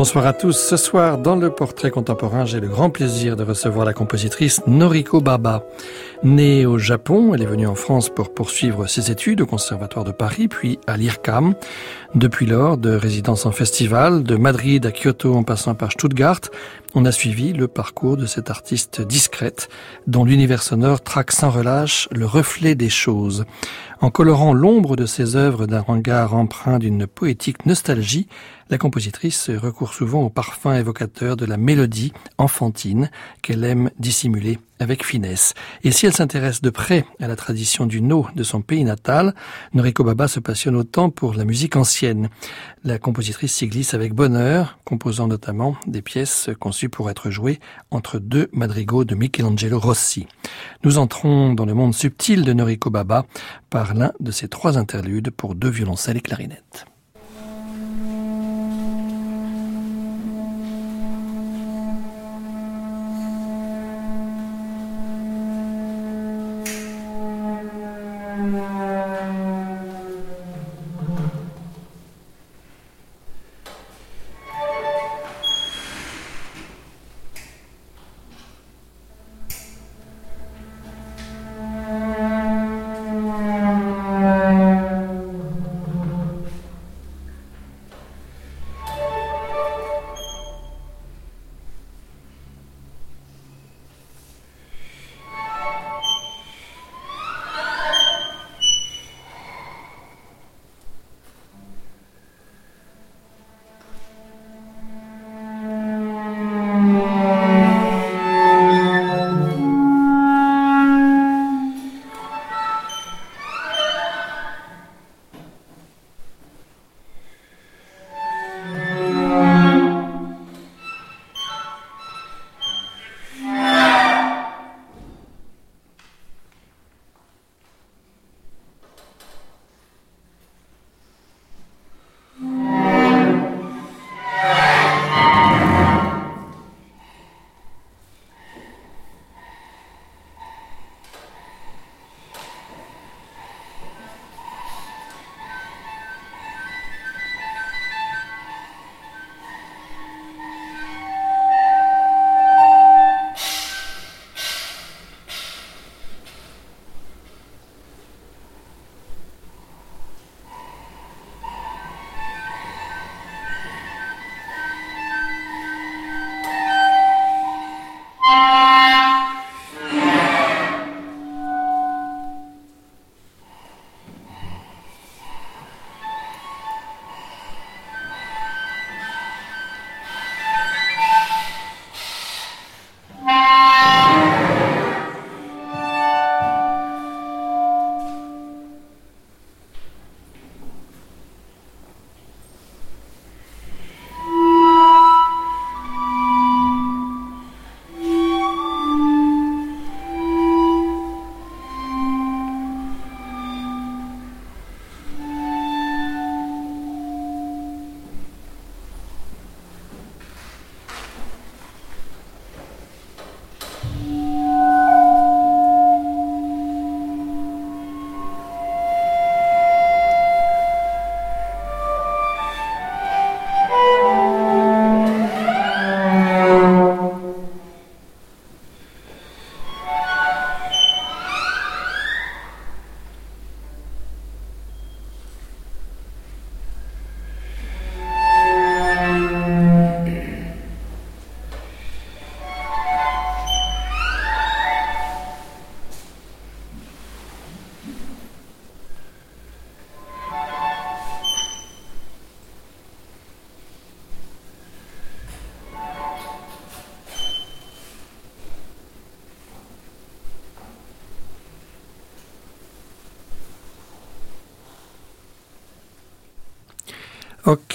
Bonsoir à tous. Ce soir, dans le portrait contemporain, j'ai le grand plaisir de recevoir la compositrice Noriko Baba. Née au Japon, elle est venue en France pour poursuivre ses études au Conservatoire de Paris, puis à l'IRCAM. Depuis lors, de résidence en festival, de Madrid à Kyoto en passant par Stuttgart, on a suivi le parcours de cette artiste discrète, dont l'univers sonore traque sans relâche le reflet des choses. En colorant l'ombre de ses œuvres d'un regard empreint d'une poétique nostalgie, la compositrice recourt souvent au parfum évocateur de la mélodie enfantine qu'elle aime dissimuler avec finesse. Et si elle s'intéresse de près à la tradition du no de son pays natal, Noriko Baba se passionne autant pour la musique ancienne. La compositrice s'y glisse avec bonheur, composant notamment des pièces conçues pour être jouées entre deux madrigaux de Michelangelo Rossi. Nous entrons dans le monde subtil de Noriko Baba par l'un de ses trois interludes pour deux violoncelles et clarinettes.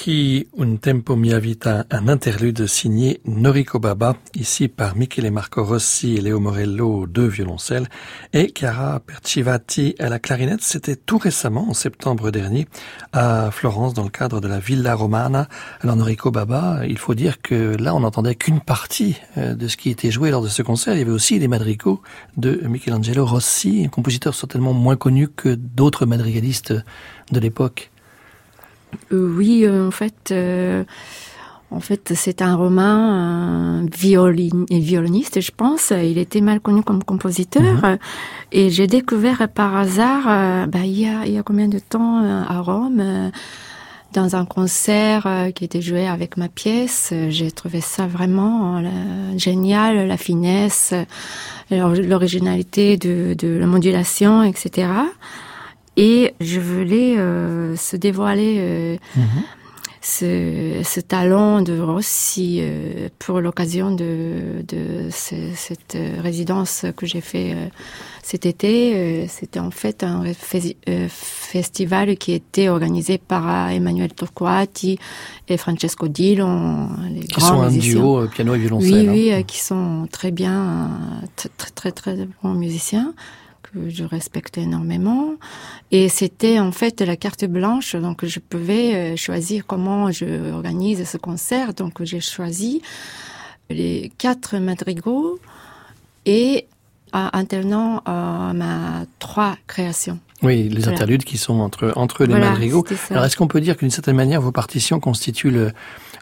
Occhi un tempo mia vita, un interlude signé Noriko Baba, ici par Michele Marco Rossi et Léo Morello, deux violoncelles, et Chiara Percivati à la clarinette. C'était tout récemment, en septembre dernier, à Florence, dans le cadre de la Villa Romana. Alors Noriko Baba, il faut dire que là, on n'entendait qu'une partie euh, de ce qui était joué lors de ce concert. Il y avait aussi les madrigaux de Michelangelo Rossi, un compositeur certainement moins connu que d'autres madrigalistes de l'époque. Euh, oui, euh, en fait, euh, en fait, c'est un romain un violoniste, je pense. Il était mal connu comme compositeur. Mhm. Et j'ai découvert par hasard, bah, il, y a, il y a combien de temps, à Rome, dans un concert qui était joué avec ma pièce. J'ai trouvé ça vraiment génial, la finesse, l'originalité de, de la modulation, etc. Et je voulais euh, se dévoiler euh, mhm. ce, ce, talent de Rossi euh, pour l'occasion de, de ce, cette résidence que j'ai fait cet été. C'était en fait un festival qui était organisé par Emmanuel Torquati et Francesco Dillon, les qui sont un duo piano et violoncelle. Oui, oui, qui sont très bien, très très, très bons musiciens je respecte énormément. Et c'était en fait la carte blanche, donc je pouvais euh, choisir comment je organise ce concert. Donc j'ai choisi les quatre madrigaux et alternant à ma trois créations. Oui, les interludes qui sont entre entre les madrigaux. Alors est-ce qu'on peut dire qu'une certaine manière vos partitions constituent le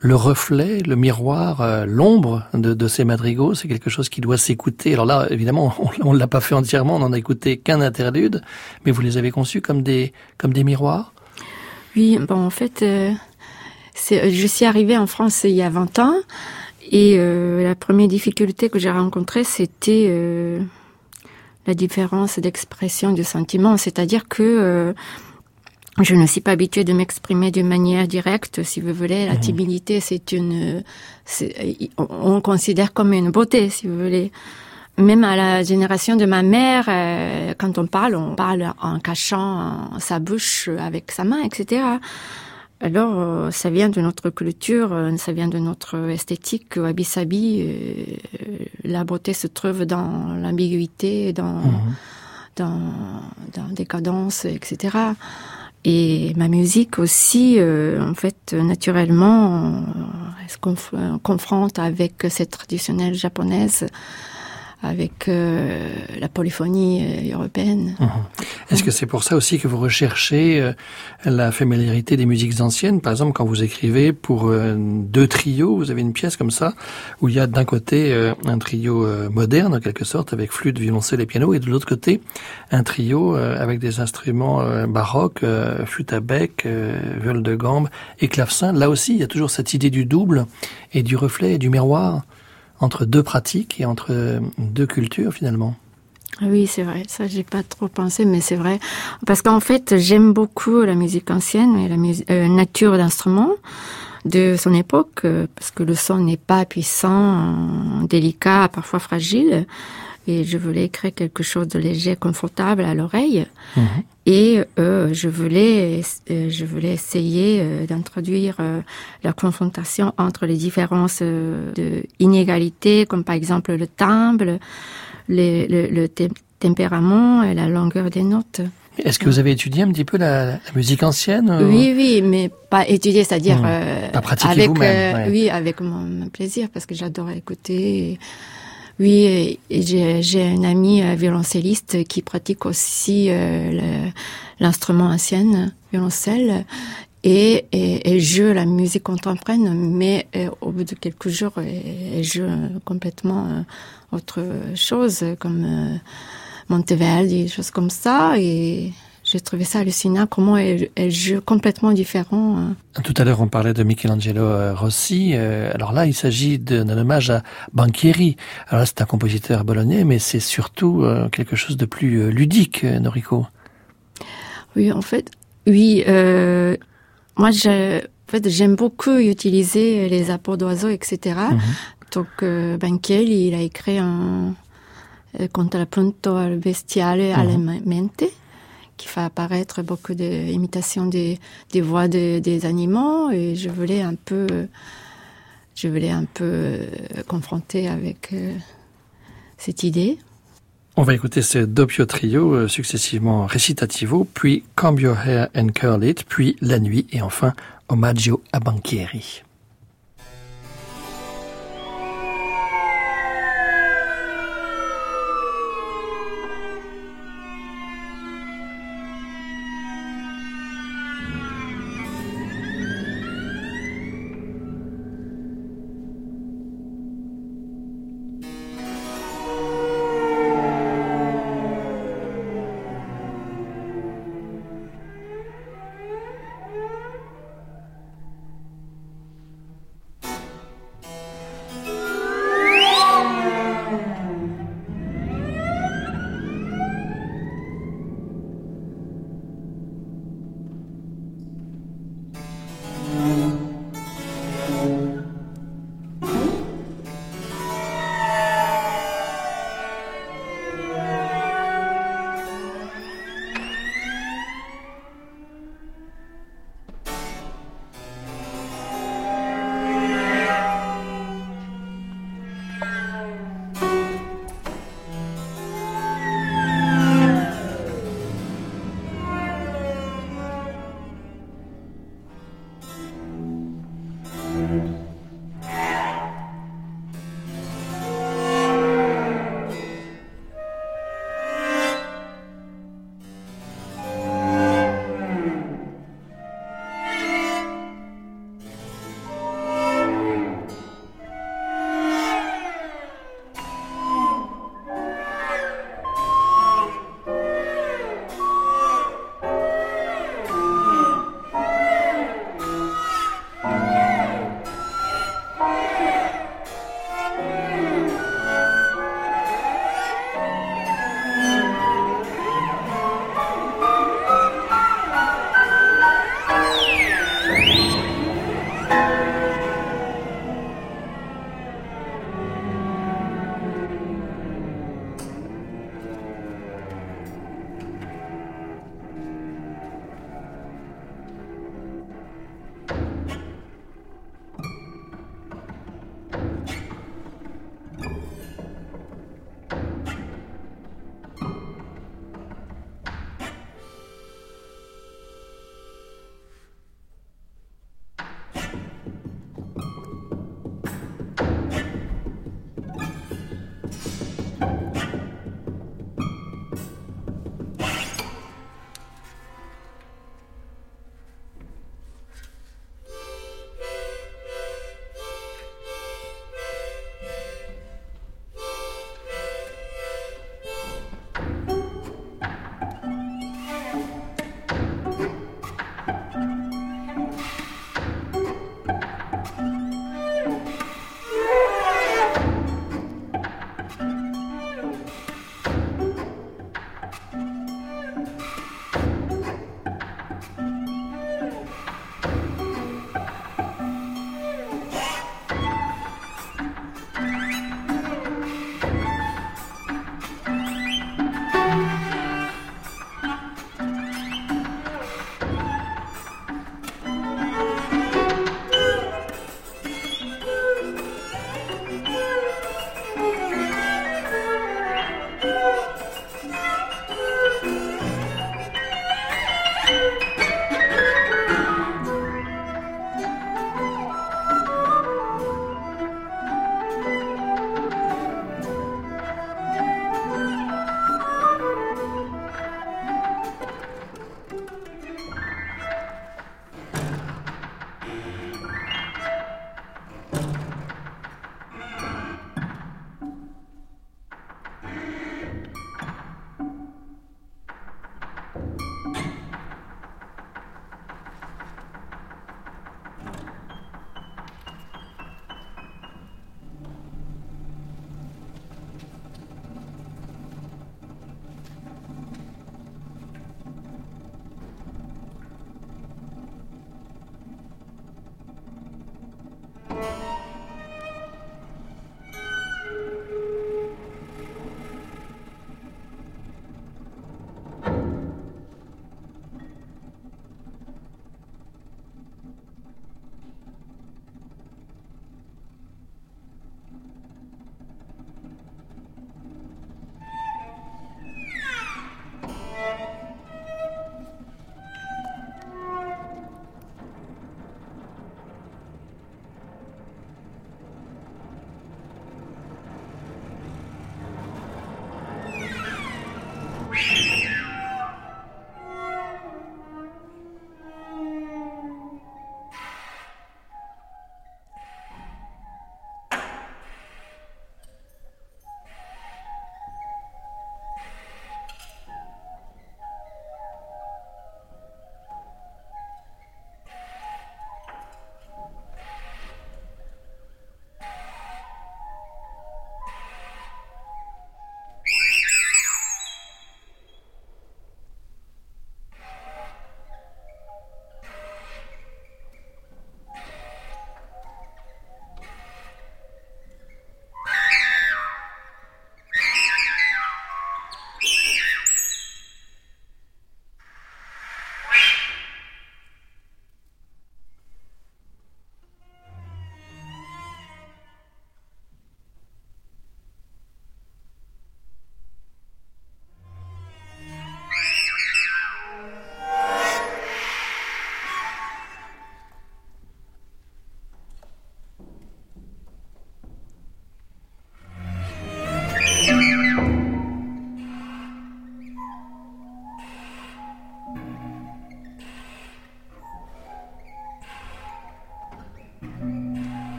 le reflet, le miroir, euh, l'ombre de, de, ces madrigaux, c'est quelque chose qui doit s'écouter. Alors là, évidemment, on ne l'a pas fait entièrement, on n'en a écouté qu'un interlude, mais vous les avez conçus comme des, comme des miroirs? Oui, bon, en fait, euh, je suis arrivée en France il y a 20 ans, et euh, la première difficulté que j'ai rencontrée, c'était euh, la différence d'expression du sentiment, c'est-à-dire que je ne suis pas habituée de m'exprimer d'une manière directe, si vous voulez. La mhm. timidité, c'est une, on considère comme une beauté, si vous voulez. Même à la génération de ma mère, euh, quand on parle, on parle en cachant sa bouche avec sa main, etc. Alors, euh, ça vient de notre culture, euh, ça vient de notre esthétique. Wabi-sabi, la beauté se trouve dans l'ambiguïté, dans, mhm. dans, dans des cadences, etc. Et ma musique aussi, euh, en fait, naturellement, elle se confronte avec cette traditionnelle japonaise avec euh, la polyphonie euh, européenne. Mhm. Est-ce que c'est pour ça aussi que vous recherchez euh, la familiarité des musiques anciennes? Par exemple, quand vous écrivez pour deux trios, vous avez une pièce comme ça, où il y a d'un côté un trio moderne, en quelque sorte, avec flûte, violoncelle et piano, et de l'autre côté, un trio avec des instruments baroques, flûte à bec, viol de gambe et clavecin. Là aussi, il y a toujours cette idée du double et du reflet et du miroir entre deux pratiques et entre deux cultures finalement. Oui, c'est vrai. Ça, j'ai pas trop pensé, mais c'est vrai. Parce qu'en fait, j'aime beaucoup la musique ancienne et la euh, nature d'instruments de son époque, euh, parce que le son n'est pas puissant, délicat, parfois fragile et je voulais créer quelque chose de léger, confortable à l'oreille. Mhm. Et euh, je voulais, euh, je voulais essayer euh, d'introduire euh, la confrontation entre les différences de inégalités, comme par exemple le timbre, le, le, le tempérament et la longueur des notes. Est-ce que vous avez étudié un petit peu la, la musique ancienne Oui, oui, mais pas étudié, c'est-à-dire mmh. pas pratiquer vous-même. Oui, avec mon plaisir, parce que j'adore écouter. Oui, j'ai un ami euh, violoncelliste qui pratique aussi euh, l'instrument ancien, violoncelle, et, et, et, joue la musique contemporaine, mais euh, au bout de quelques jours, elle joue complètement autre chose, comme Monteverdi, des choses comme ça, et j'ai trouvé ça hallucinant, comment elle, elle, joue complètement différent. Hein. Tout à l'heure, on parlait de Michelangelo euh, Rossi. Euh, alors là, il s'agit d'un hommage à Banchieri. Alors là, c'est un compositeur bolognais, mais c'est surtout euh, quelque chose de plus ludique, Noriko. Oui, en fait, oui. Euh, moi, en fait, j'aime beaucoup utiliser les apports d'oiseaux, etc. -hmm. Donc, euh, Banchieri, il a écrit un contrapunto al bestiale mm -hmm. alle mente qui fait apparaître beaucoup d'imitations des, des voix des, animaux et je voulais un peu, je voulais un peu euh, confronter avec euh, cette idée. On va écouter ce doppio trio euh, successivement recitativo, puis Comb Your Hair and Curl It, puis La Nuit et enfin Omaggio a Banchieri.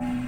Mm-hmm.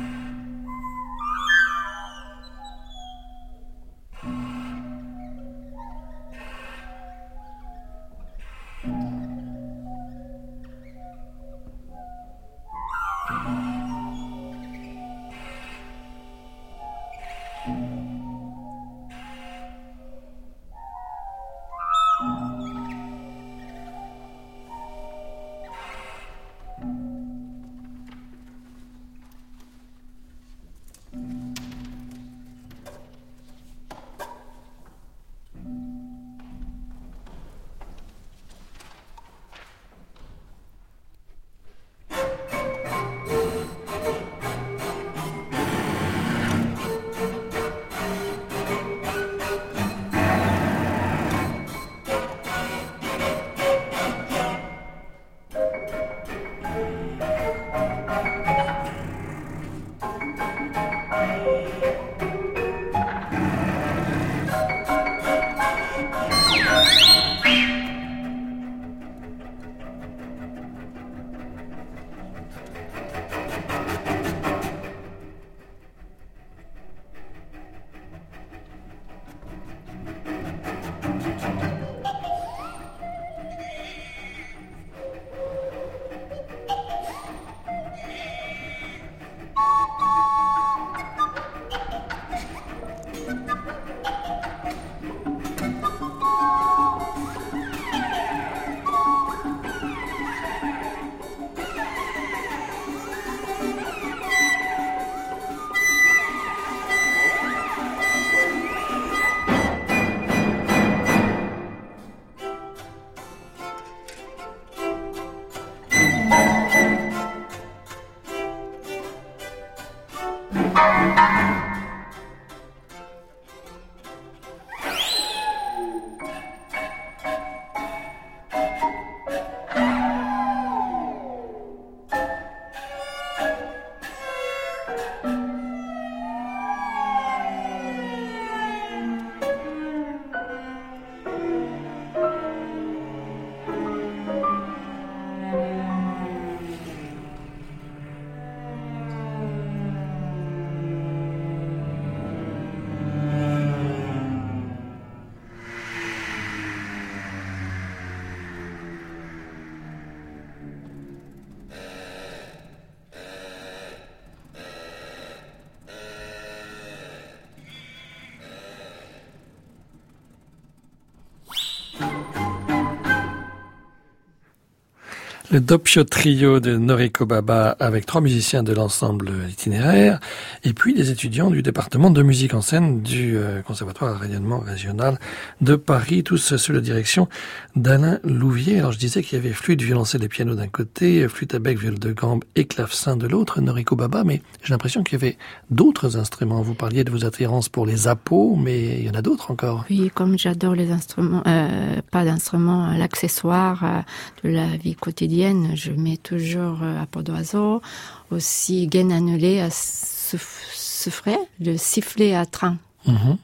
Le Doppio Trio de Noriko Baba avec trois musiciens de l'ensemble itinéraire et puis des étudiants du département de musique en scène du euh, Conservatoire rayonnement régional de Paris, tous sous la direction d'Alain Louvier. Alors je disais qu'il y avait flûte, violoncelle et piano d'un côté, flûte à bec, viol de gambe et clavecin de l'autre, Noriko Baba, mais j'ai l'impression qu'il y avait d'autres instruments. Vous parliez de vos attirances pour les appos, mais il y en a d'autres encore. Oui, comme j'adore les instruments, euh, pas d'instruments, l'accessoire euh, de la vie quotidienne je mets toujours à euh, peau d'oiseau, aussi gaine annulée à souffler, le sifflet à train. Mhm.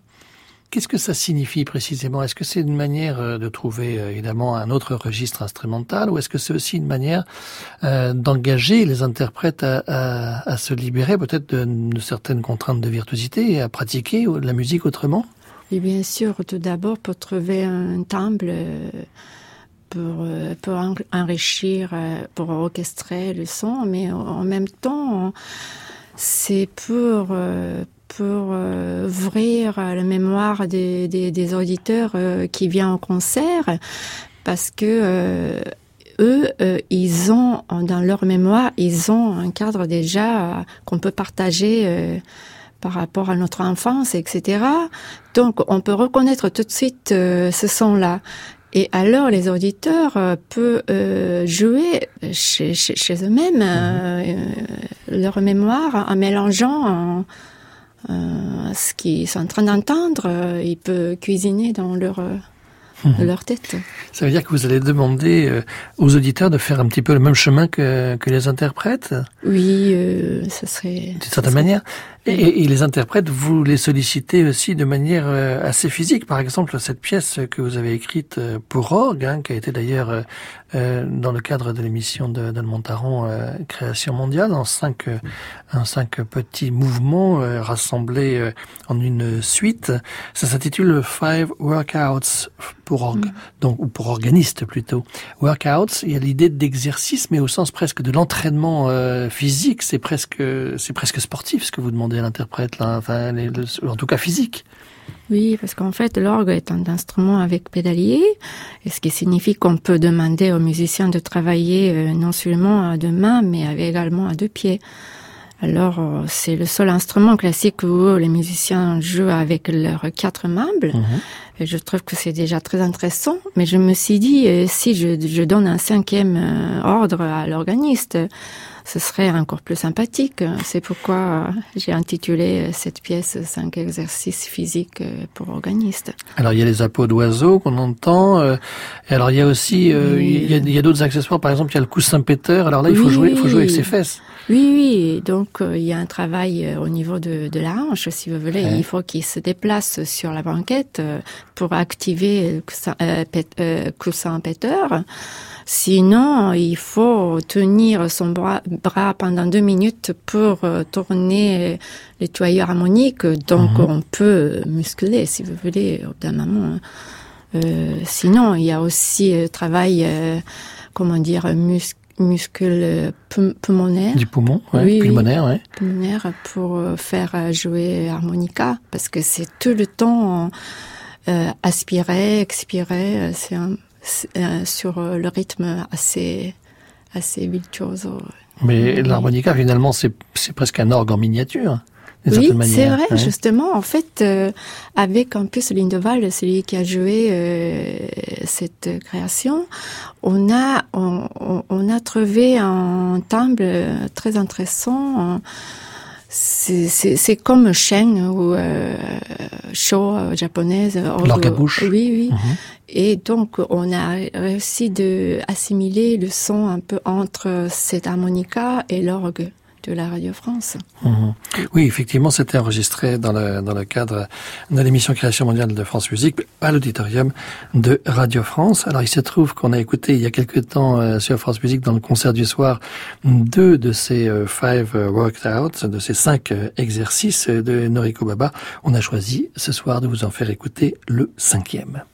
Qu'est-ce que ça signifie précisément? Est-ce que c'est une manière euh, de trouver euh, évidemment un autre registre instrumental ou est-ce que c'est aussi une manière d'engager les interprètes à, se libérer peut-être de, certaines contraintes de virtuosité et à pratiquer la musique autrement? Bien sûr. Tout d'abord, pour trouver un timbre euh, pour enrichir, euh, pour orchestrer le son, mais en même temps, c'est pour, euh, pour ouvrir la mémoire des, des, auditeurs qui viennent au concert, parce que eux, ils ont dans leur mémoire, ils ont un cadre déjà qu'on peut partager par rapport à notre enfance, etc. Donc, on peut reconnaître tout de suite ce son-là. Et alors, les auditeurs euh, peuvent euh, jouer chez, chez, eux-mêmes mhm. euh, leur mémoire en mélangeant ce qu'ils sont en train d'entendre. ils peuvent cuisiner dans leur mhm. leur tête. Ça veut dire que vous allez demander aux auditeurs de faire un petit peu le même chemin que, que les interprètes? Oui, euh, ça serait... D'une certaine manière. Et, et, les interprètes, vous les sollicitez aussi de manière euh, assez physique. Par exemple, cette pièce que vous avez écrite euh, pour orgue, hein, qui a été d'ailleurs euh, dans le cadre de l'émission d'Anne Montaron, Création mondiale, en cinq, en cinq petits mouvements rassemblés en une suite. Ça s'intitule Five Workouts pour orgue, mm. donc ou pour organiste plutôt. Workouts, il y a l'idée d'exercice, mais au sens presque de l'entraînement physique. C'est presque, c'est presque sportif ce que vous demandez l'interprète, là, enfin, en tout cas physique. Oui, parce qu'en fait, l'orgue est un instrument avec pédalier, et ce qui signifie qu'on peut demander aux musiciens de travailler euh, non seulement à deux mains, mais également à deux pieds. Alors, euh, c'est le seul instrument classique où les musiciens jouent avec leurs quatre membres. Je trouve que c'est déjà très intéressant. Mais je me suis dit, euh, si je, je donne un cinquième ordre à l'organiste, ce serait encore plus sympathique. C'est pourquoi j'ai intitulé cette pièce Cinq exercices physiques pour organistes. Alors il y a les appos d'oiseaux qu'on entend. Euh, et alors il y a aussi euh, il y a, d'autres accessoires. Par exemple, il y a le coussin péteur. Alors là, il faut jouer, il faut jouer avec ses fesses. Oui, oui. Donc euh, il y a un travail au niveau de, de la hanche, si vous voulez. Il faut qu'il se déplace sur la banquette pour activer le coussin, péteur. Sinon, il faut tenir son bras, pendant deux minutes pour euh, tourner les tuyaux harmoniques. Donc, mhm. on peut muscler, si vous voulez, d'un moment. Euh, sinon, il y a aussi le euh, travail, comment dire, muscle muscle pulmonaire. Du poumon, oui, pulmonaire, oui. Pulmonaire pour faire jouer harmonica, parce que c'est tout le temps aspirer, expirer. C'est un, euh, sur euh, le rythme assez assez virtuoso. Mais l'harmonica finalement c'est presque un orgue en miniature. Oui, c'est vrai, justement. En fait, euh, avec en plus Lindeval, celui qui a joué cette création, on a on, on, a trouvé un timbre très intéressant c'est comme chêne ou euh, show euh, japonaise. bouche. Oui, oui. Mhm. Et donc, on a réussi de assimiler le son un peu entre cette harmonica et l'orgue Mhm. Oui, effectivement, c'était enregistré dans le, cadre de l'émission Création mondiale de France Musique à l'auditorium de Radio France. Alors, il se trouve qu'on a écouté il y a quelque temps euh, sur France Musique dans le concert du soir deux de ces euh, five workouts, de ces cinq euh, exercices de Noriko Baba. On a choisi ce soir de vous en faire écouter le cinquième.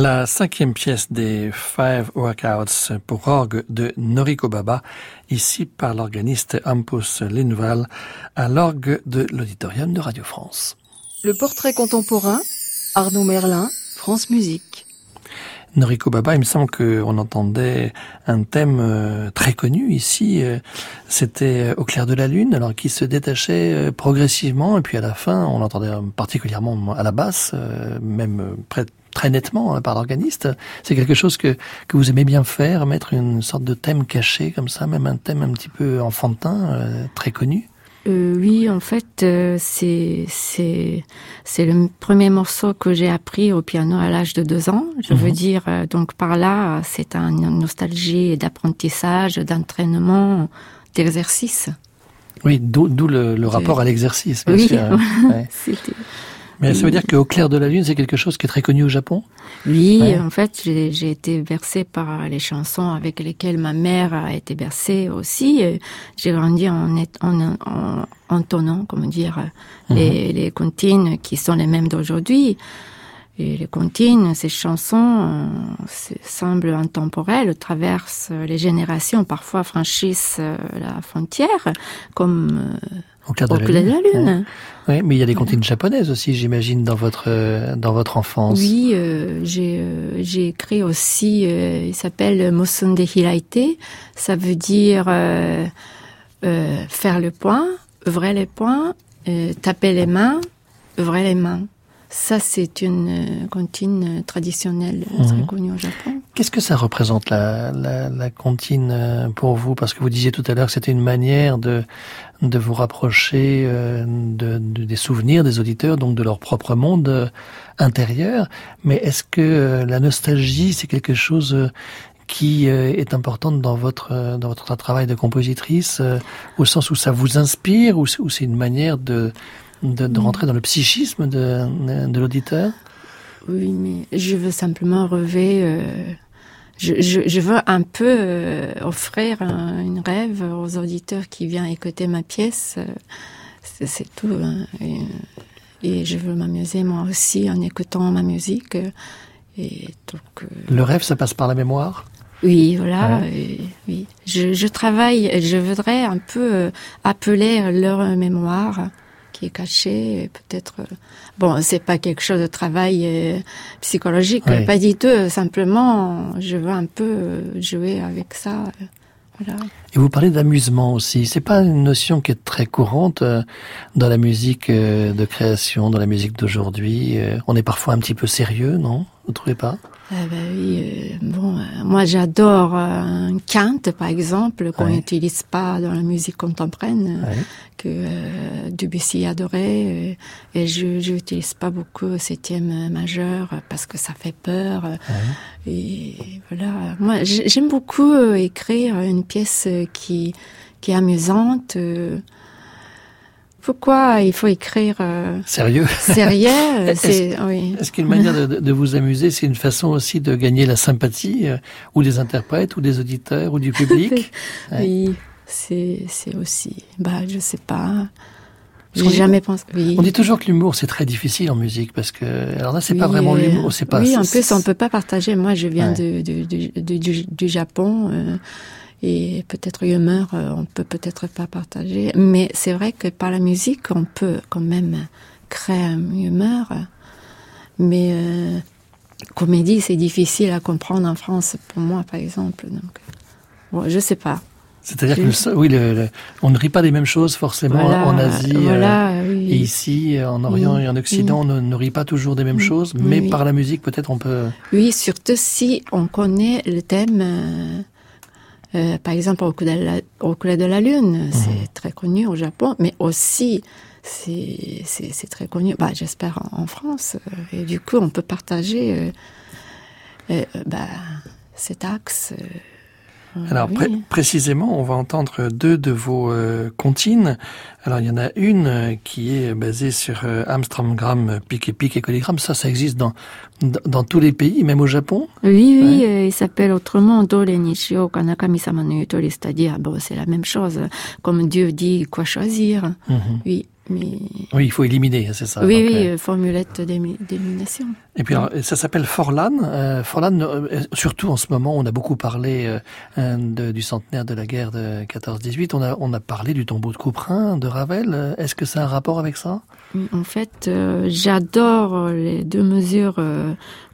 La cinquième pièce des Five Workouts pour orgue de Noriko Baba, ici par l'organiste Ampus Linval, à l'orgue de l'auditorium de Radio France. Le portrait contemporain, Arnaud Merlin, France Musique. Noriko Baba, il me semble qu'on entendait un thème euh, très connu ici. Euh, c'était Au clair de la lune, alors qui se détachait euh, progressivement, et puis à la fin, on l'entendait particulièrement à la basse, même près très nettement hein, par l'organiste. C'est quelque chose que, que vous aimez bien faire, mettre une sorte de thème caché comme ça, même un thème un petit peu enfantin, euh, très connu. Euh, oui, en fait, euh, c'est c'est c'est le premier morceau que j'ai appris au piano à l'âge de deux ans. Je veux mhm. dire, donc par là, c'est une nostalgie d'apprentissage, d'entraînement, d'exercice. Oui, d'où le, le rapport à l'exercice, bien oui. sûr. Mais ça veut dire qu'au clair de la lune, c'est quelque chose qui est très connu au Japon? Oui, en fait, j'ai été bercée par les chansons avec lesquelles ma mère a été bercée aussi. J'ai grandi en, en, en, entonnant, comment dire, mhm. les, les comptines qui sont les mêmes d'aujourd'hui. Et les comptines, ces chansons semblent intemporelles, traversent les générations, parfois franchissent la frontière, comme euh, au clair de, la, lune. Oui, mais il y a des comptines japonaises aussi, j'imagine, dans votre euh, dans votre enfance. Oui, euh, j'ai euh, j'ai écrit aussi. Euh, il s'appelle Mosunde Hiraite. Ça veut dire faire le point, ouvrir les poings, taper les mains, ouvrir les mains. Ça, c'est une euh, comptine traditionnelle euh, très mhm. connue au Japon. Qu'est-ce que ça représente la, la, la, euh, pour vous? Parce que vous disiez tout à l'heure que c'était une manière de, de vous rapprocher de, de, des souvenirs des auditeurs, donc de leur propre monde intérieur. Mais est-ce que la nostalgie, c'est quelque chose qui est importante dans votre dans votre travail de compositrice, au sens où ça vous inspire, ou c'est une manière de de, de rentrer dans le psychisme de, de l'auditeur? Oui, mais je veux simplement rêver. Euh, je, je, je, veux un peu euh, offrir un, une rêve aux auditeurs qui viennent écouter ma pièce. Euh, c'est tout. Hein. Et, et, je veux m'amuser moi aussi en écoutant ma musique. Et donc, le rêve, ça passe par la mémoire? Oui, voilà. oui, je, je, travaille. Je voudrais un peu appeler leur mémoire qui est caché, peut-être. Euh, bon, c'est pas quelque chose de travail euh, psychologique, pas du tout. Simplement, je veux un peu euh, jouer avec ça. Voilà. Et vous parlez d'amusement aussi. C'est pas une notion qui est très courante dans la musique de création, dans la musique d'aujourd'hui. On est parfois un petit peu sérieux, non? Vous trouvez pas? Ah bah oui, euh, bon, euh, moi j'adore euh, un Kant par exemple qu'on n'utilise pas dans la musique contemporaine, que Debussy adorait, et je n'utilise pas beaucoup septième majeur parce que ça fait peur. Et voilà, moi j'aime beaucoup écrire une pièce qui qui est amusante pourquoi il faut écrire euh, sérieux? Sérieux, c'est oui. Est-ce qu'une manière de, de, vous amuser, c'est une façon aussi de gagner la sympathie euh, ou des interprètes ou des auditeurs ou du public? Oui, c'est c'est aussi. Bah, je sais pas. J'ai jamais pensé. Oui. On dit toujours que l'humour c'est très difficile en musique parce que alors là c'est pas vraiment l'humour, c'est pas. Oui, en plus on peut pas partager. Moi, je viens de, de, de, du, du Japon. Euh, et peut-être humeur, euh, on peut peut-être pas partager. Mais c'est vrai que par la musique, on peut quand même créer une humeur. Mais euh, comédie, c'est difficile à comprendre en France, pour moi, par exemple. Donc, bon, je sais pas. C'est-à-dire que oui, le, on ne rit pas des mêmes choses forcément en Asie euh, et ici en Orient et en Occident, on ne, rit pas toujours des mêmes choses, mais par la musique peut-être on peut. Oui, surtout si on connaît le thème. Euh, euh, par exemple, au couleur de la, au de la lune, mhm. c'est très connu au Japon, mais aussi c'est c'est très connu. Bah, j'espère en, France. Euh, et du coup, on peut partager euh, bah, cet axe. Alors précisément, on va entendre deux de vos euh, comptines. Alors il y en a une euh, qui est basée sur euh, Amstramgram, pic et pic et colligramme. Ça, ça existe dans, dans, tous les pays, même au Japon? Oui, oui, euh, il s'appelle autrement Dore Nishio Kanakami Sama no c'est-à-dire bon, c'est la même chose. Comme Dieu dit quoi choisir. Mhm. Oui, mais Oui, il faut éliminer, c'est ça. oui, donc, oui, euh, formulette d'élimination. Et puis alors, ça s'appelle Forlan. Euh, Forlan, euh, surtout en ce moment, on a beaucoup parlé de- du centenaire de la guerre de 14-18. On a, on a parlé du tombeau de Couperin, de Ravel. Est-ce que ça a un rapport avec ça? En fait, j'adore les deux mesures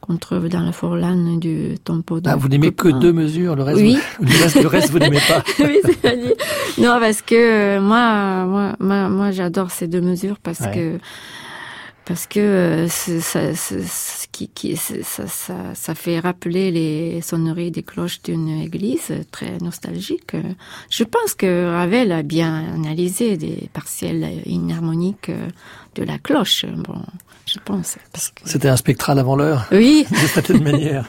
qu'on trouve dans la forlane du de ah, Vous n'aimez que deux mesures, le reste, Oui. vous, le reste, le reste, vous n'aimez pas. oui, c'est-à-dire- non, parce que euh, moi, moi, moi, moi, j'adore ces deux mesures parce Ouais. que parce que euh, ça, qui, qui, ça, ça, ça fait rappeler les sonneries des cloches d'une église très nostalgique. Je pense que Ravel a bien analysé des partiels inharmoniques de la cloche. Bon, je pense. Que... C'était un spectral avant l'heure. Oui, de certaine manière.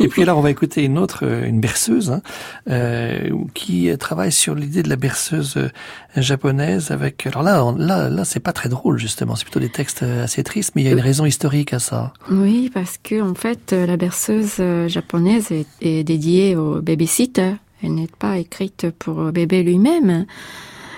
Et puis alors on va écouter une autre, euh, une berceuse, hein, euh, qui travaille sur l'idée de la berceuse euh, japonaise avec. Alors là, on- là, là, c'est pas très drôle justement. C'est plutôt des textes euh, assez tristes, mais il y a une raison historique à ça. Oui, parce que en fait, la berceuse japonaise est, est dédiée au babysitter. Elle n'est pas écrite pour bébé lui-même.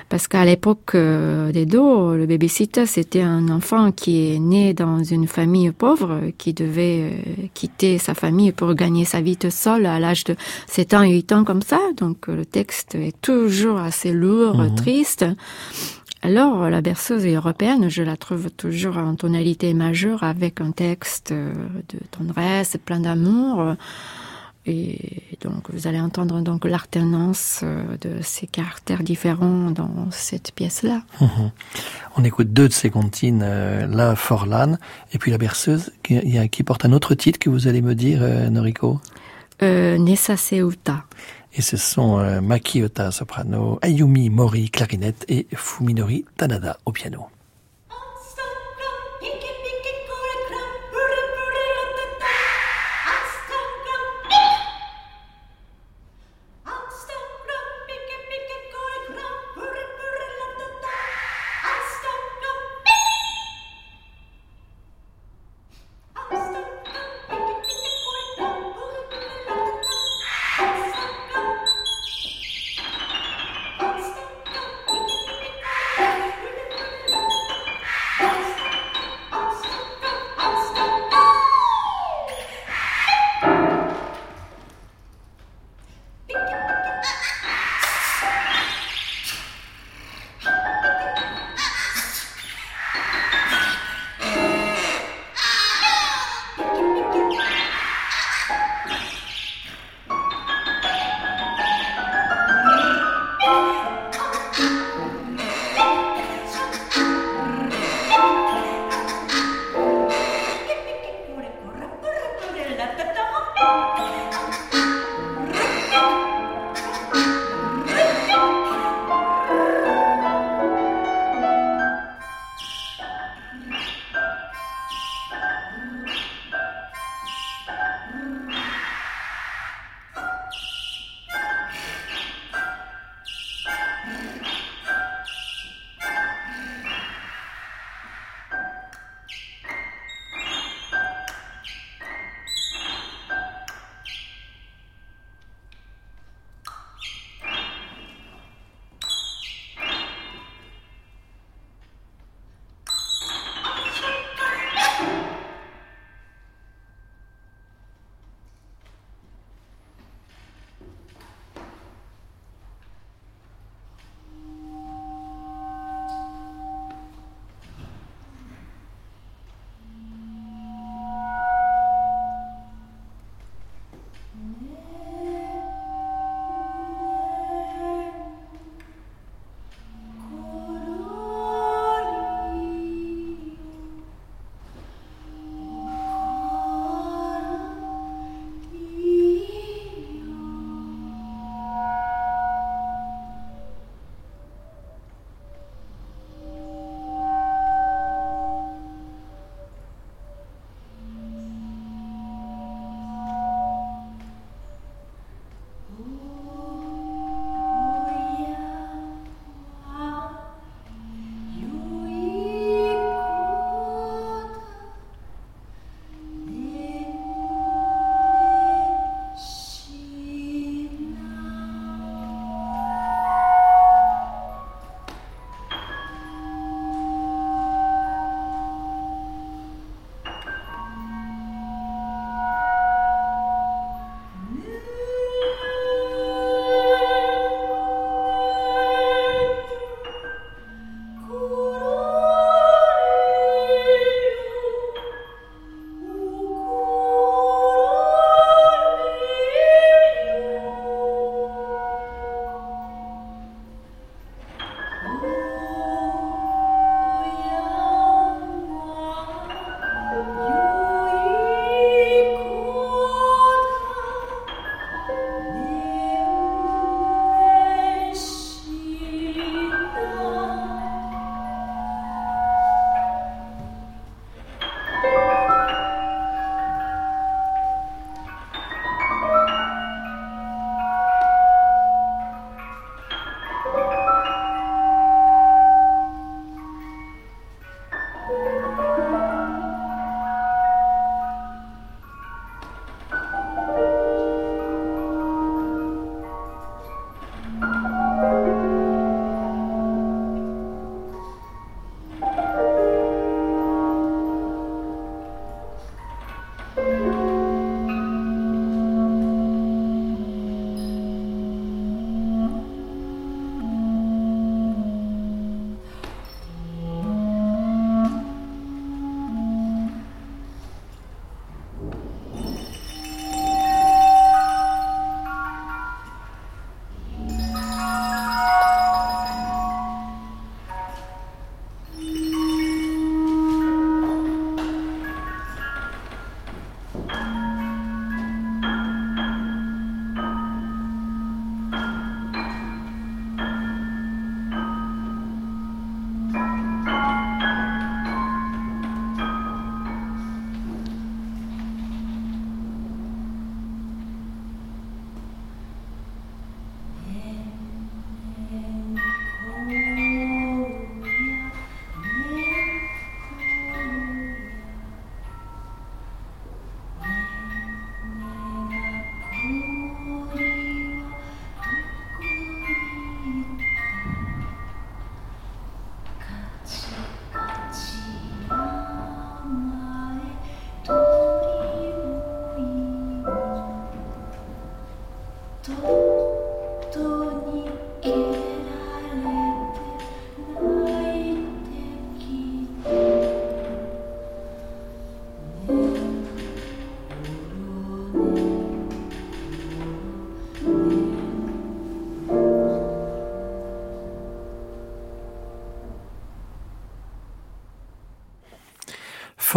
Parce qu'à l'époque euh, des dos, le babysitter, c'était un enfant qui est né dans une famille pauvre, qui devait euh, quitter sa famille pour gagner sa vie tout seul à l'âge de 7 ans et 8 ans comme ça. Donc le texte est toujours assez lourd, Mhm. triste. Alors, la berceuse européenne, je la trouve toujours en tonalité majeure avec un texte euh, de tendresse, plein d'amour. Et donc, vous allez entendre donc l'alternance euh, de ces caractères différents dans cette pièce-là. Mhm. On écoute deux de ces comptines, euh, la Forlan et puis la berceuse, qui, qui porte un autre titre que vous allez me dire, euh, Noriko? Euh, Nessa Seuta. Et ce sont euh, Maki Ota soprano, Ayumi Mori clarinette et Fuminori Tanada au piano.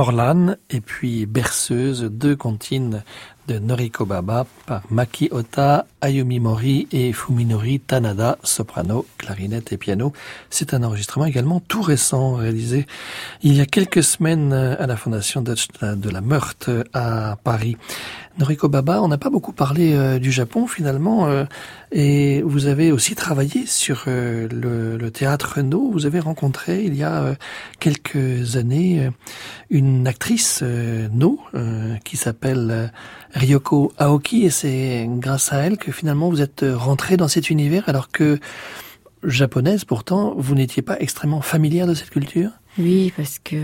Forlan et puis Berceuse, deux comptines Noriko Baba par Maki Ota, Ayumi Mori et Fuminori Tanada, soprano, clarinette et piano. C'est un enregistrement également tout récent réalisé il y a quelques semaines à la Fondation de la Meurthe à Paris. Noriko Baba, on n'a pas beaucoup parlé euh, du Japon finalement, euh, et vous avez aussi travaillé sur euh, le, le, théâtre No. Vous avez rencontré il y a quelques années une actrice No qui s'appelle Ryoko Aoki, et c'est grâce à elle que finalement vous êtes rentré dans cet univers alors que japonaise pourtant, vous n'étiez pas extrêmement familière de cette culture? Oui, parce que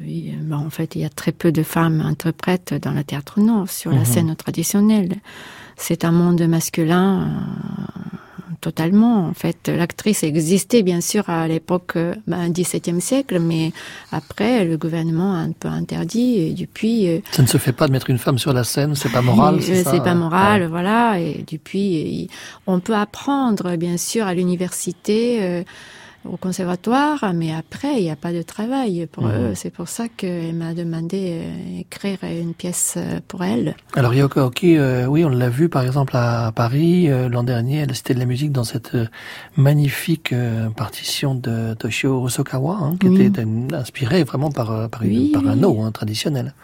oui, bon, en fait, il y a très peu de femmes interprètes dans le théâtre nord sur la mhm. scène traditionnelle. C'est un monde masculin euh, totalement. En fait, l'actrice existait bien sûr à l'époque du ben, XVIIe siècle, mais après, le gouvernement a un peu interdit et depuis. Euh, Ça ne se fait pas de mettre une femme sur la scène, c'est pas moral. C'est pas moral, voilà. Et depuis, on peut apprendre bien sûr à l'université. Au conservatoire, mais après, il n'y a pas de travail pour eux. C'est pour ça qu'elle m'a demandé d'écrire euh, une pièce euh, pour elle. Alors Yoko Oki, euh, oui, on l'a vu par exemple à Paris l'an dernier, elle Cité de la musique dans cette magnifique partition de Toshio Osokawa, hein, qui était inspirée vraiment par, par, par un eau hein, traditionnel.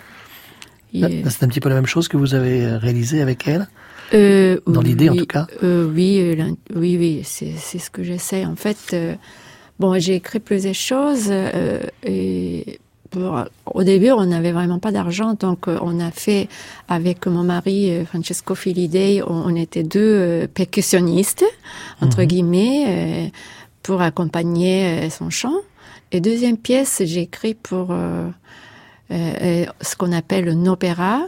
C'est un petit peu la même chose que vous avez réalisé avec elle Dans l'idée en tout cas Oui, oui, oui, c'est ce que j'essaie. En fait, Bon, j'ai écrit plusieurs choses euh, et au début, on n'avait vraiment pas d'argent, donc euh, on a fait avec mon mari euh, Francesco Filidei, on, était deux percussionnistes entre mhm. guillemets pour accompagner son chant. Et deuxième pièce, j'ai écrit pour ce qu'on appelle un opéra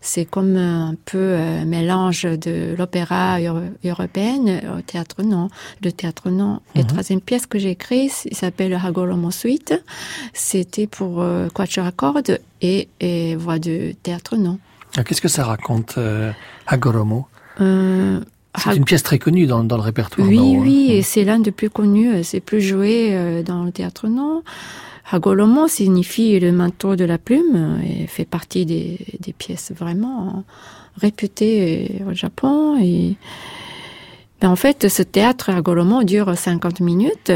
c'est comme un peu un mélange de l'opéra européenne au théâtre non. Le théâtre non. La mhm. troisième pièce que j'ai écrite, il s'appelle Hagoromo Suite. C'était pour euh, quatuor à cordes et, et voix de théâtre non. Ah, qu'est-ce que ça raconte, euh, Hagoromo euh, c'est une pièce très connue dans, dans le répertoire. Oui, non, oui, et c'est l'un des plus connus. C'est plus joué euh, dans le théâtre non. Hagolomo signifie le manteau de la plume et fait partie des, pièces vraiment réputées au Japon. Et ben en fait, ce théâtre Hagolomo dure 50 minutes.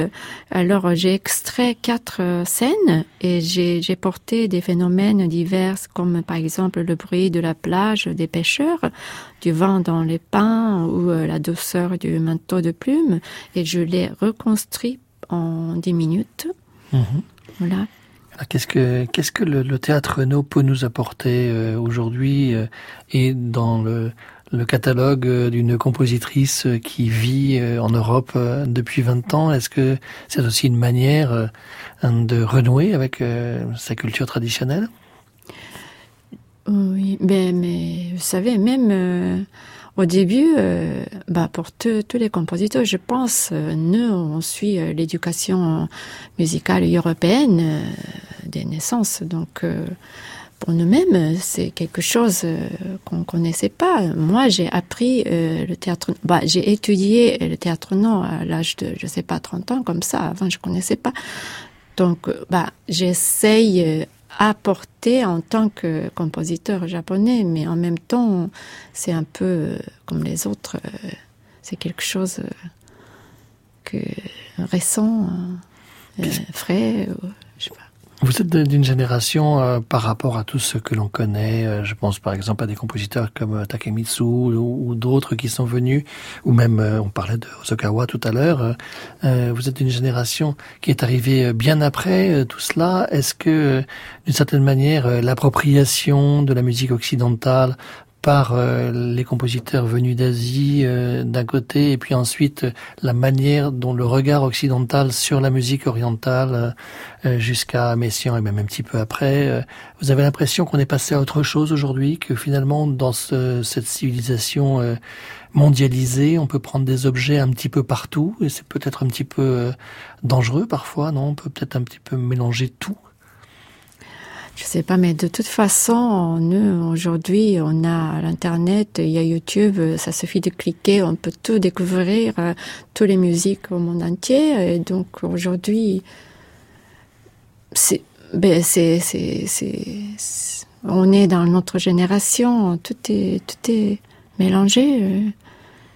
Alors j'ai extrait quatre scènes et j'ai porté des phénomènes divers comme par exemple le bruit de la plage des pêcheurs, du vent dans les pins ou euh, la douceur du manteau de plume et je l'ai reconstruit en 10 minutes. Mm-hmm. Voilà. Qu'est-ce que qu'est-ce que le, théâtre Renault peut nous apporter euh, aujourd'hui euh, et dans le, le catalogue euh, d'une compositrice qui vit en Europe depuis 20 ans? Est-ce que c'est aussi une manière de renouer avec sa culture traditionnelle? Oui, mais vous savez, même au début, euh, bah pour tous les compositeurs, je pense, euh, nous, on suit euh, l'éducation musicale européenne des naissances. Donc, pour nous-mêmes, c'est quelque chose qu'on connaissait pas. Moi, j'ai appris le théâtre. Bah, j'ai étudié le théâtre non à l'âge de, je sais pas, 30 ans, comme ça. Avant, je connaissais pas. Donc, bah, j'essaye apporter en tant que compositeur japonais, mais en même temps, c'est un peu euh, comme les autres, euh, c'est quelque chose euh, que récent, frais. Vous êtes d'une génération euh, par rapport à tout ce que l'on connaît. Euh, je pense par exemple à des compositeurs comme euh, Takemitsu ou, d'autres qui sont venus, ou même on parlait de Osokawa tout à l'heure. vous êtes d'une génération qui est arrivée bien après tout cela. Est-ce que d'une certaine manière l'appropriation de la musique occidentale par euh, les compositeurs venus d'Asie euh, d'un côté, et puis ensuite la manière dont le regard occidental sur la musique orientale jusqu'à Messiaen et même un petit peu après. vous avez l'impression qu'on est passé à autre chose aujourd'hui, que finalement dans cette civilisation mondialisée, on peut prendre des objets un petit peu partout, et c'est peut-être un petit peu dangereux parfois, non? On peut peut-être un petit peu mélanger tout. Je sais pas, mais de toute façon, nous, aujourd'hui, on a l'Internet, il y a YouTube, ça suffit de cliquer, on peut tout découvrir, euh, toutes les musiques au monde entier. Et donc, aujourd'hui, c'est, ben, c'est, on est dans notre génération, tout est, tout est mélangé.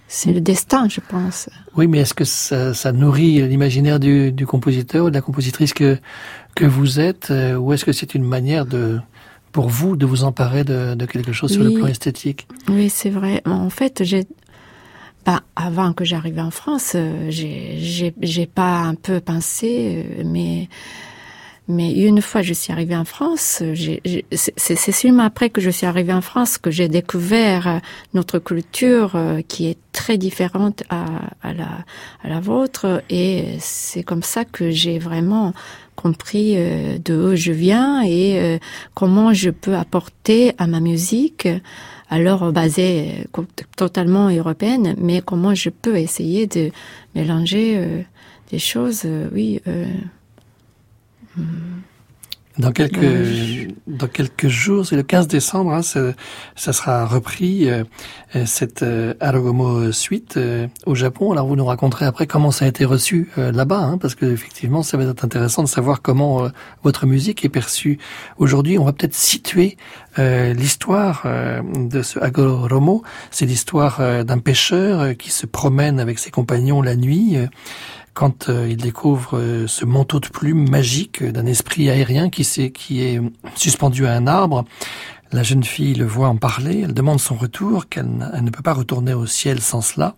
C'est le destin, je pense. Oui, mais est-ce que ça, ça nourrit l'imaginaire du, du, compositeur ou de la compositrice que que vous êtes, euh, ou est-ce que c'est une manière de pour vous de vous emparer de, de quelque chose sur le plan esthétique? Oui, c'est vrai. En fait, j'ai bah, avant que j'arrive en France, euh, j'ai j'ai pas un peu pensé, euh, mais mais une fois je suis arrivée en France, c'est seulement après que je suis arrivée en France que j'ai découvert notre culture qui est très différente à, la, à vôtre. Et c'est comme ça que j'ai vraiment compris euh, de où je viens et euh, comment je peux apporter à ma musique, alors basée euh, totalement européenne, mais comment je peux essayer de mélanger des choses, oui. Dans quelques dans quelques jours, c'est le 15 décembre, hein, ça, ça, sera repris euh, euh cette euh, Arogomo suite euh, au Japon. Alors vous nous raconterez après comment ça a été reçu euh, là-bas, hein, parce que effectivement, ça va être intéressant de savoir comment votre musique est perçue aujourd'hui. On va peut-être situer l'histoire de ce Agoromo. C'est l'histoire d'un pêcheur qui se promène avec ses compagnons la nuit quand euh, il découvre euh, ce manteau de plumes magique d'un esprit aérien qui, est, qui est suspendu à un arbre. La jeune fille le voit en parler, elle demande son retour, qu'elle ne peut pas retourner au ciel sans cela.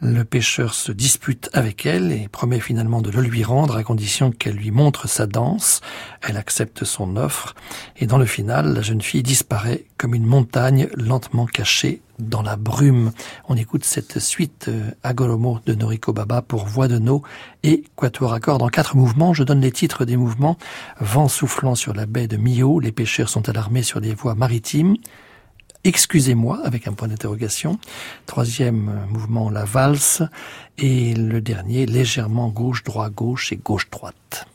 Le pêcheur se dispute avec elle et promet finalement de le lui rendre à condition qu'elle lui montre sa danse. Elle accepte son offre et dans le final, la jeune fille disparaît comme une montagne lentement cachée dans la brume. On écoute cette suite euh, Agoromo de Noriko Baba pour voix de no et quatuor accord dans quatre mouvements. Je donne les titres des mouvements. Vent soufflant sur la baie de Mio, les pêcheurs sont alarmés sur les voies maritimes. Excusez-moi avec un point d'interrogation. Troisième euh, mouvement, la valse. Et le dernier, légèrement gauche-droit-gauche et gauche-droite.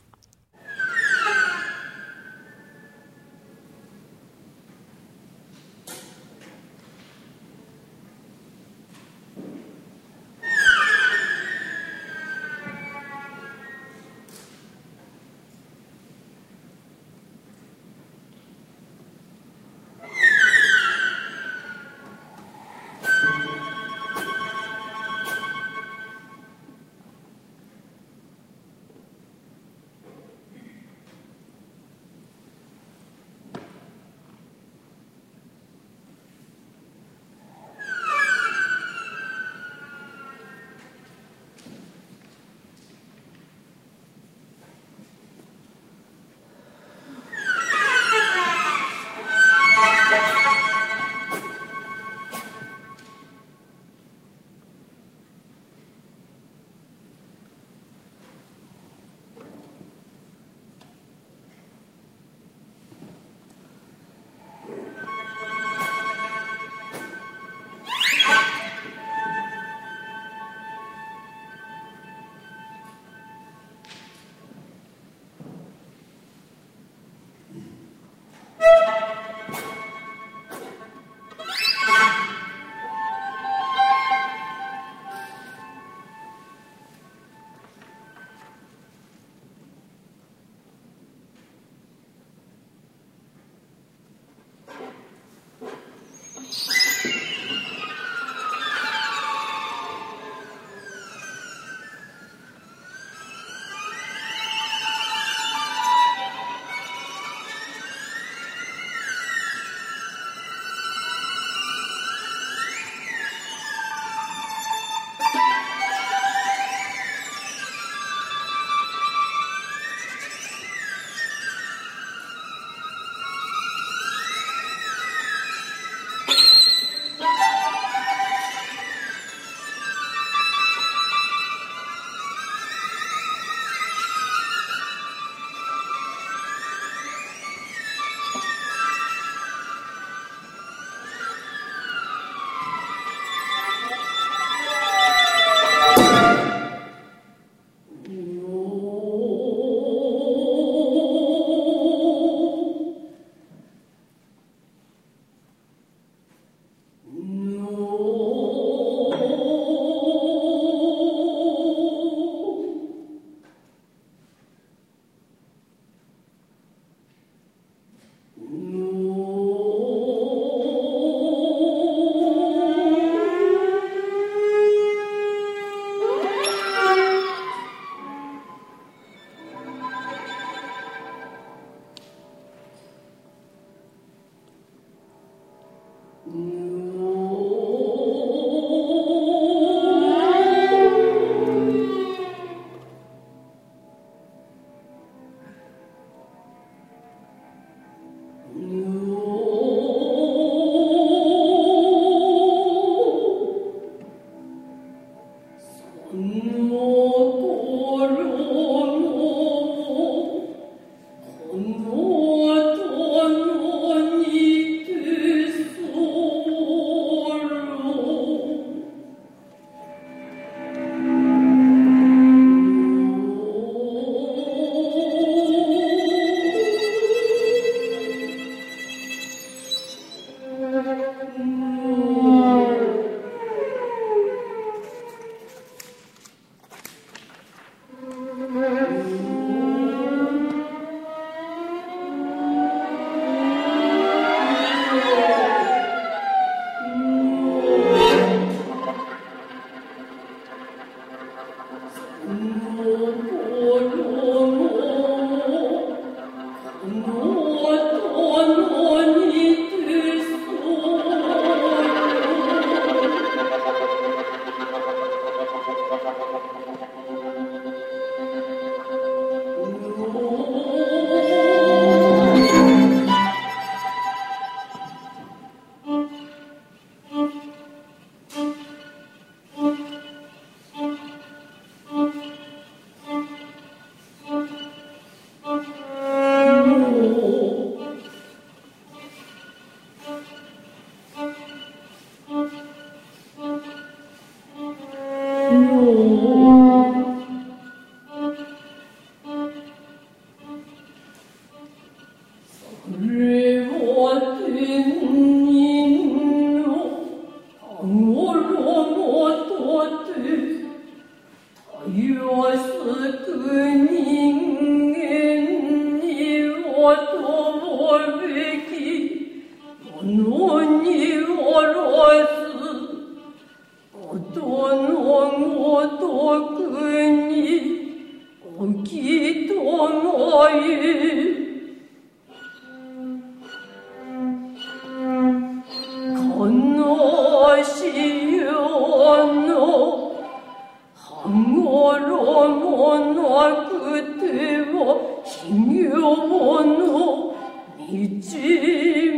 道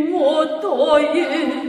もとえ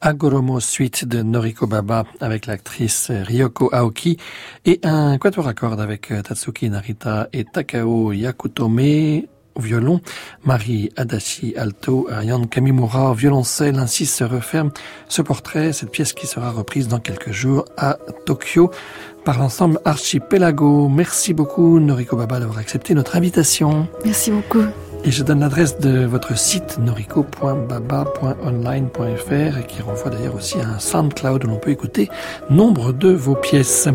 Agoromo Suite de Noriko Baba avec l'actrice Ryoko Aoki et un quatuor à cordes avec euh, Tatsuki Narita et Takao Yakutome au violon, Marie Adachi alto, Ariane Kamimura au violoncelle. Ainsi se referme ce portrait, cette pièce qui sera reprise dans quelques jours à Tokyo par l'ensemble Archipelago. Merci beaucoup Noriko Baba d'avoir accepté notre invitation. Merci beaucoup. Et je donne l'adresse de votre site noriko.baba.online.fr et qui renvoie d'ailleurs aussi à un SoundCloud où l'on peut écouter nombre de vos pièces.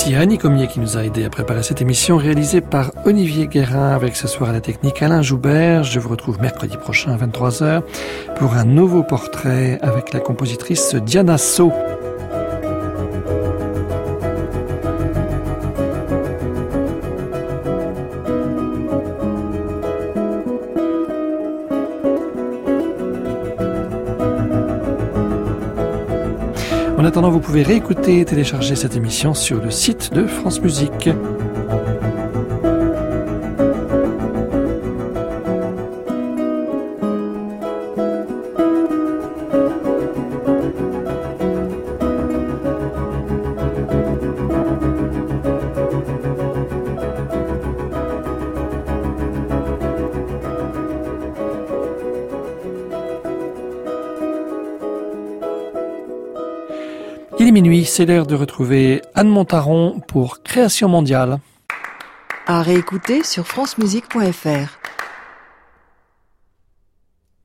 Merci à Annie Comier qui nous a aidé à préparer cette émission réalisée par Olivier Guérin avec ce soir à la technique Alain Joubert. Je vous retrouve mercredi prochain à 23h pour un nouveau portrait avec la compositrice Diana So. Vous pouvez réécouter et télécharger cette émission sur le site de France Musique. C'est l'heure de retrouver Anne Montaron pour Création mondiale. À réécouter sur francemusique.fr.